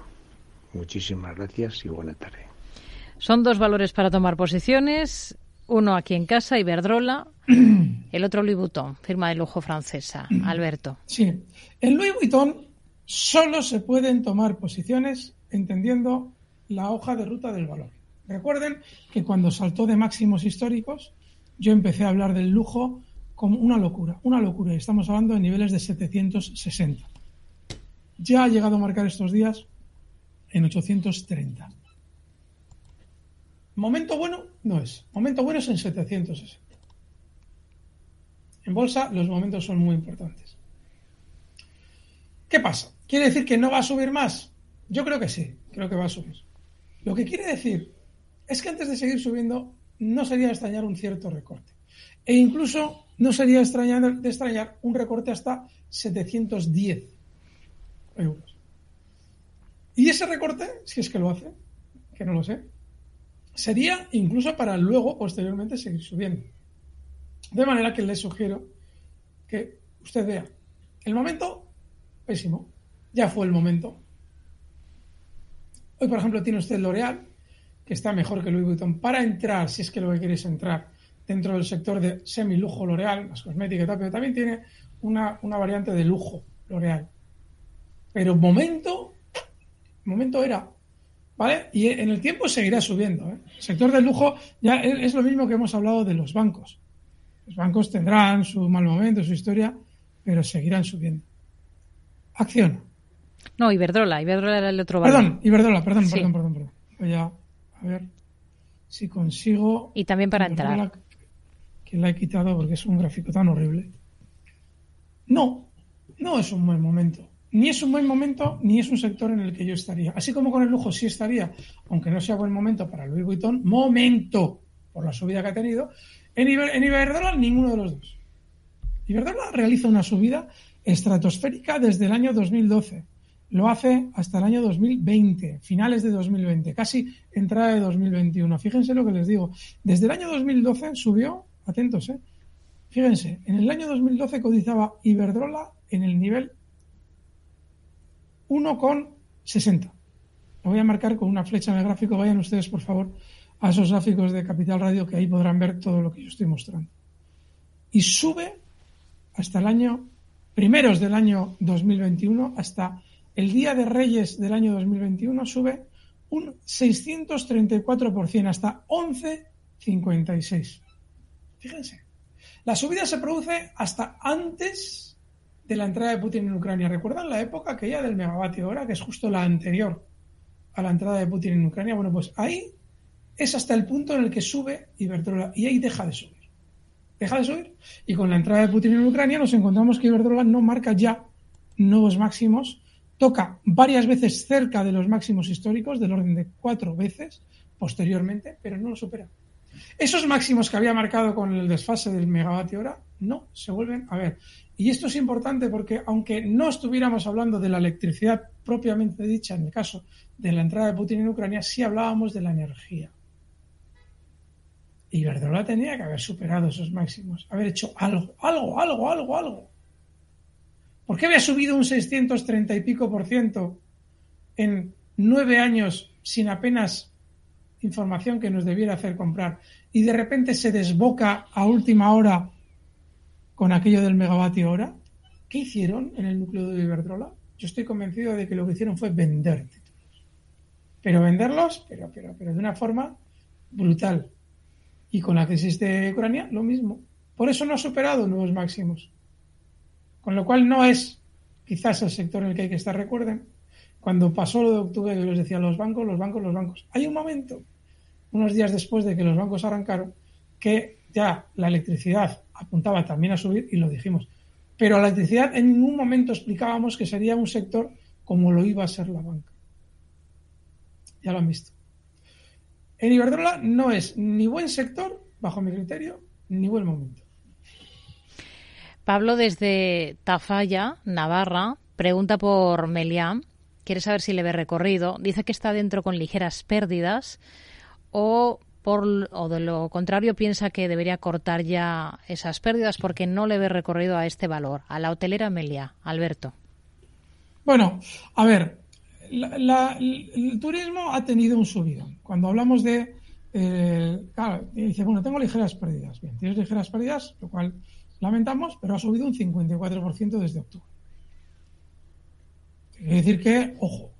Muchísimas gracias y buena tarde. Son dos valores para tomar posiciones uno aquí en casa, Iberdrola, el otro Louis Vuitton, firma de lujo francesa. Alberto. Sí, en Louis Vuitton solo se pueden tomar posiciones entendiendo la hoja de ruta del valor. Recuerden que cuando saltó de máximos históricos, yo empecé a hablar del lujo como una locura, una locura. Estamos hablando de niveles de 760. Ya ha llegado a marcar estos días en 830. Momento bueno no es. Momento bueno es en 760. En bolsa los momentos son muy importantes. ¿Qué pasa? ¿Quiere decir que no va a subir más? Yo creo que sí, creo que va a subir. Lo que quiere decir es que antes de seguir subiendo no sería extrañar un cierto recorte. E incluso no sería extrañar, de extrañar un recorte hasta 710 euros. Y ese recorte, si es que lo hace, que no lo sé, sería incluso para luego, posteriormente, seguir subiendo. De manera que les sugiero que usted vea el momento pésimo. Ya fue el momento. Hoy, por ejemplo, tiene usted L'Oreal, que está mejor que Louis Vuitton, para entrar, si es que lo que queréis entrar, dentro del sector de semi-lujo L'Oreal, las cosméticas y tal, pero también tiene una, una variante de lujo L'Oreal. Pero momento, momento era ¿Vale? Y en el tiempo seguirá subiendo. ¿eh? El sector del lujo ya es lo mismo que hemos hablado de los bancos. Los bancos tendrán su mal momento, su historia, pero seguirán subiendo. Acción. No, Iberdrola. Iberdrola era el otro valor. Perdón, Iberdrola, perdón, perdón, perdón, perdón. Voy a, ver si consigo. Y también para entrar. Que la he quitado porque es un gráfico tan horrible. No, no es un buen momento ni es un buen momento ni es un sector en el que yo estaría. Así como con el lujo sí estaría, aunque no sea buen momento para Louis Vuitton, momento por la subida que ha tenido. En, Iberdrola ninguno de los dos. Iberdrola realiza una subida estratosférica desde el año 2012. Lo hace hasta el año 2020, finales de 2020, casi entrada de 2021. Fíjense lo que les digo. Desde el año 2012 subió, atentos, ¿eh? Fíjense, en el año 2012 cotizaba Iberdrola en el nivel 1,60. Lo voy a marcar con una flecha en el gráfico. Vayan ustedes, por favor, a esos gráficos de Capital Radio que ahí podrán ver todo lo que yo estoy mostrando. Y sube hasta el año, primeros del año 2021, hasta el día de Reyes del año 2021, sube un 634%, hasta 11,56. Fíjense. La subida se produce hasta antes de la entrada de Putin en Ucrania. ¿Recuerdan la época aquella del megavatio hora, que es justo la anterior a la entrada de Putin en Ucrania? Bueno, pues ahí es hasta el punto en el que sube Iberdrola y ahí deja de subir. Deja de subir. Y con la entrada de Putin en Ucrania nos encontramos que Iberdrola no marca ya nuevos máximos, toca varias veces cerca de los máximos históricos, del orden de cuatro veces posteriormente, pero no lo supera. Esos máximos que había marcado con el desfase del megavatio hora no se vuelven a ver. Y esto es importante porque aunque no estuviéramos hablando de la electricidad propiamente dicha en el caso de la entrada de Putin en Ucrania, sí hablábamos de la energía. Y Iberdrola tenía que haber superado esos máximos, haber hecho algo, algo, algo, algo, algo. ¿Por qué había subido un 630 y pico por ciento en nueve años sin apenas información que nos debiera hacer comprar? Y de repente se desboca a última hora con aquello del megavatio hora. ¿Qué hicieron en el núcleo de Iberdrola? Yo estoy convencido de que lo que hicieron fue vender títulos. Pero venderlos, pero, pero, pero de una forma brutal. Y con la crisis de Ucrania, lo mismo. Por eso no ha superado nuevos máximos. Con lo cual no es quizás el sector en el que hay que estar. Recuerden, cuando pasó lo de octubre, yo les decía los bancos, los bancos, los bancos. Hay un momento, unos días después de que los bancos arrancaron, que ya la electricidad apuntaba también a subir y lo dijimos. Pero la electricidad en ningún momento explicábamos que sería un sector como lo iba a ser la banca. Ya lo han visto. En Iberdrola no es ni buen sector, bajo mi criterio, ni buen momento. Pablo desde Tafalla, Navarra, pregunta por Meliá. Quiere saber si le ve recorrido. Dice que está dentro con ligeras pérdidas o por, o de lo contrario piensa que debería cortar ya esas pérdidas porque no le ve recorrido a este valor, a la hotelera Meliá. Alberto. Bueno, a ver, el turismo ha tenido un subido. Cuando hablamos de, eh, claro, dice, bueno, tengo ligeras pérdidas. Bien, tienes ligeras pérdidas, lo cual lamentamos, pero ha subido un 54% desde octubre. Quiere decir que, ojo,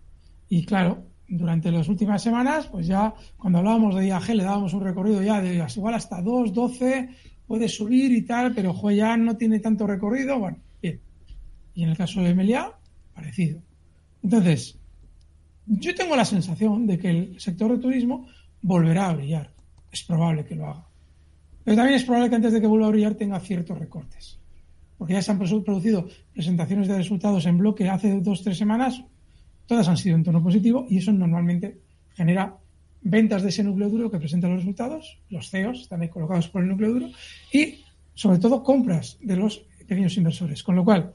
y claro, durante las últimas semanas, pues ya cuando hablábamos de IAG le dábamos un recorrido ya de igual hasta 2, 12, puede subir y tal, pero ojo, no tiene tanto recorrido. Bueno, bien. Y en el caso de Meliá, parecido. Entonces, yo tengo la sensación de que el sector de turismo volverá a brillar. Es probable que lo haga. Pero también es probable que antes de que vuelva a brillar tenga ciertos recortes. Porque ya se han producido presentaciones de resultados en bloque hace dos o tres semanas Todas han sido en tono positivo y eso normalmente genera ventas de ese núcleo duro que presenta los resultados, los CEOs están ahí colocados por el núcleo duro y sobre todo compras de los pequeños inversores. Con lo cual,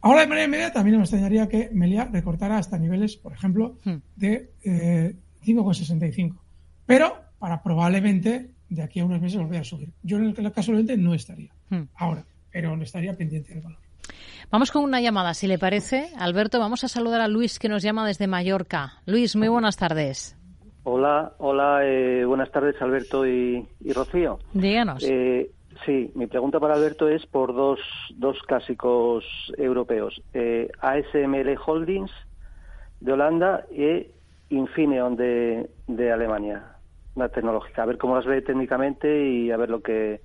ahora de manera inmediata también me extrañaría que Melia recortara hasta niveles, por ejemplo, hmm. de eh, 5,65. Pero para probablemente de aquí a unos meses volver a subir. Yo en el caso del no estaría hmm. ahora, pero no estaría pendiente del valor. Vamos con una llamada, si le parece. Alberto, vamos a saludar a Luis que nos llama desde Mallorca. Luis, muy buenas tardes. Hola, hola, eh, buenas tardes Alberto y, Rocío. Díganos. Eh, sí, mi pregunta para Alberto es por dos, dos clásicos europeos. Eh, ASML Holdings de Holanda y Infineon de, de Alemania, una tecnológica. A ver cómo las ve técnicamente y a ver lo que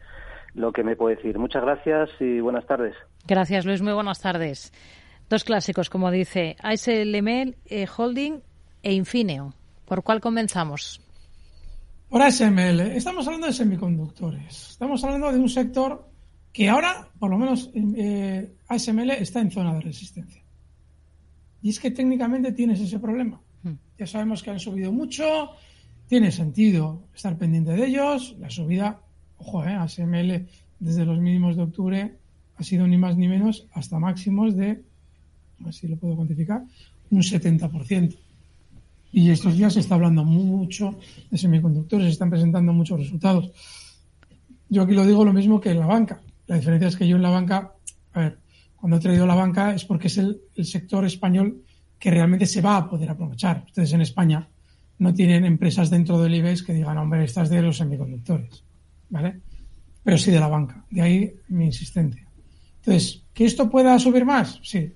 lo que me puede decir. Muchas gracias y buenas tardes. Gracias, Luis. Muy buenas tardes. Dos clásicos, como dice, ASML eh, Holding e Infineo. ¿Por cuál comenzamos? Por ASML. Estamos hablando de semiconductores. Estamos hablando de un sector que ahora, por lo menos, eh, ASML está en zona de resistencia. Y es que técnicamente tienes ese problema. Hmm. Ya sabemos que han subido mucho, tiene sentido estar pendiente de ellos. La subida ojo, eh, ASML desde los mínimos de octubre ha sido ni más ni menos hasta máximos de, a ver si lo puedo cuantificar, un 70%. Y estos días se está hablando mucho de semiconductores, se están presentando muchos resultados. Yo aquí lo digo lo mismo que en la banca. La diferencia es que yo en la banca, a ver, cuando he traído la banca es porque es el, el sector español que realmente se va a poder aprovechar. Ustedes en España no tienen empresas dentro del IBEX que digan, hombre, estas de los semiconductores. ¿vale? Pero sí de la banca. De ahí mi insistencia. Entonces, ¿que esto pueda subir más? Sí.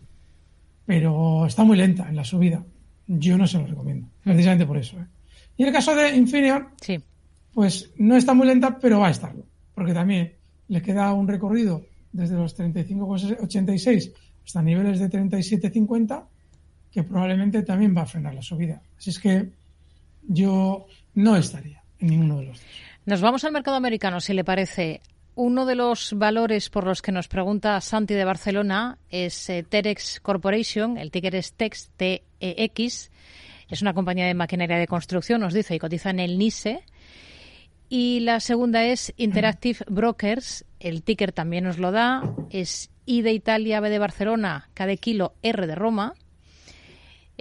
Pero está muy lenta en la subida. Yo no se lo recomiendo. Precisamente por eso. ¿eh? Y el caso de Infineon, sí. pues no está muy lenta, pero va a estarlo. Porque también le queda un recorrido desde los 35,86 hasta niveles de 37,50 que probablemente también va a frenar la subida. Así es que yo no estaría en ninguno de los dos. Nos vamos al mercado americano, si le parece. Uno de los valores por los que nos pregunta Santi de Barcelona es eh, Terex Corporation, el ticker es TEX, T-E-X. Es una compañía de maquinaria de construcción, nos dice, y cotiza en el NISE. Y la segunda es Interactive Brokers, el ticker también nos lo da, es I de Italia, B de Barcelona, K de kilo, R de Roma.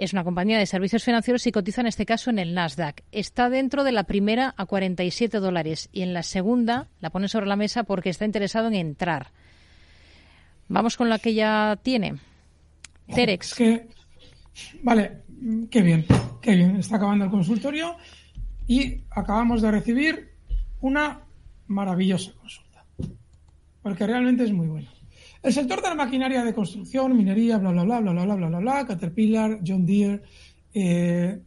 Es una compañía de servicios financieros y cotiza en este caso en el Nasdaq. Está dentro de la primera a 47 dólares y en la segunda la pone sobre la mesa porque está interesado en entrar. Vamos con la que ya tiene. Terex. vale, qué bien, qué bien. Está acabando el consultorio y acabamos de recibir una maravillosa consulta. Porque realmente es muy buena. El sector de la maquinaria de construcción, minería, bla, bla, bla, bla, bla, bla, bla, bla, bla Caterpillar, John Deere, eh,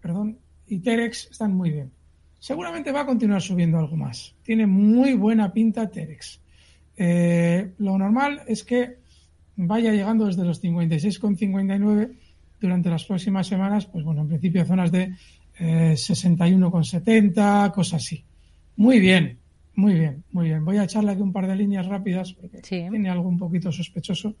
perdón, y Terex están muy bien. Seguramente va a continuar subiendo algo más. Tiene muy buena pinta Terex. Eh, lo normal es que vaya llegando desde los 56,59 durante las próximas semanas, pues bueno, en principio zonas de eh, 61,70, cosas así. Muy bien, muy bien, muy bien. Voy a echarle aquí un par de líneas rápidas porque tiene algo un poquito sospechoso.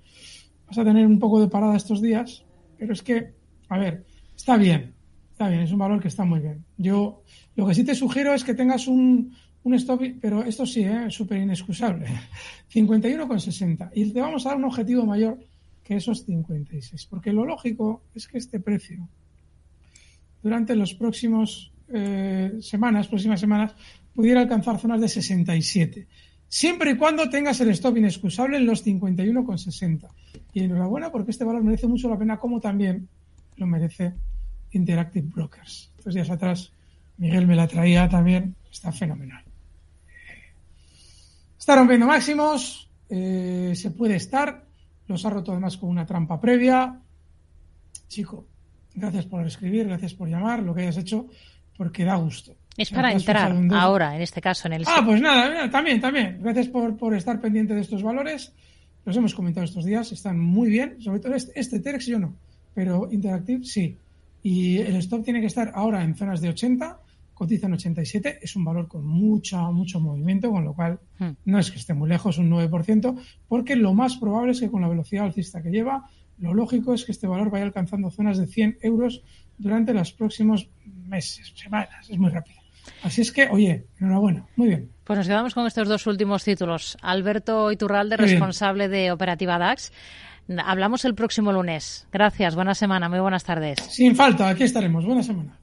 Vas a tener un poco de parada estos días, pero es que, a ver, está bien, está bien, es un valor que está muy bien. Yo lo que sí te sugiero es que tengas un, un stop, pero esto sí, ¿eh? es súper inexcusable. 51,60. Y te vamos a dar un objetivo mayor que esos 56. Porque lo lógico es que este precio, durante los próximos eh, semanas, próximas semanas, pudiera alcanzar zonas de 67. Siempre y cuando tengas el stop inexcusable en los 51,60. Y enhorabuena porque este valor merece mucho la pena, como también lo merece Interactive Brokers. Estos días atrás Miguel me la traía también, está fenomenal. Está rompiendo máximos, eh, se puede estar, los ha roto además con una trampa previa. Chico, gracias por escribir, gracias por llamar, lo que hayas hecho, porque da gusto. Es para entrar ahora, en este caso, en el... Ah, pues nada, también, también. Gracias por, por estar pendiente de estos valores. Los hemos comentado estos días, están muy bien. Sobre todo este, este Terex yo no, pero Interactive sí. Y el stop tiene que estar ahora en zonas de 80 cotiza en 87, es un valor con mucho, mucho movimiento, con lo cual hmm. no es que esté muy lejos, un 9%, porque lo más probable es que con la velocidad alcista que lleva, lo lógico es que este valor vaya alcanzando zonas de 100 euros durante los próximos meses, semanas, es muy rápido. Así es que, oye, enhorabuena, muy bien. Pues nos quedamos con estos dos últimos títulos. Alberto Iturralde, responsable de Operativa DAX. Hablamos el próximo lunes. Gracias, buena semana, muy buenas tardes. Sin falta, aquí estaremos. Buena semana.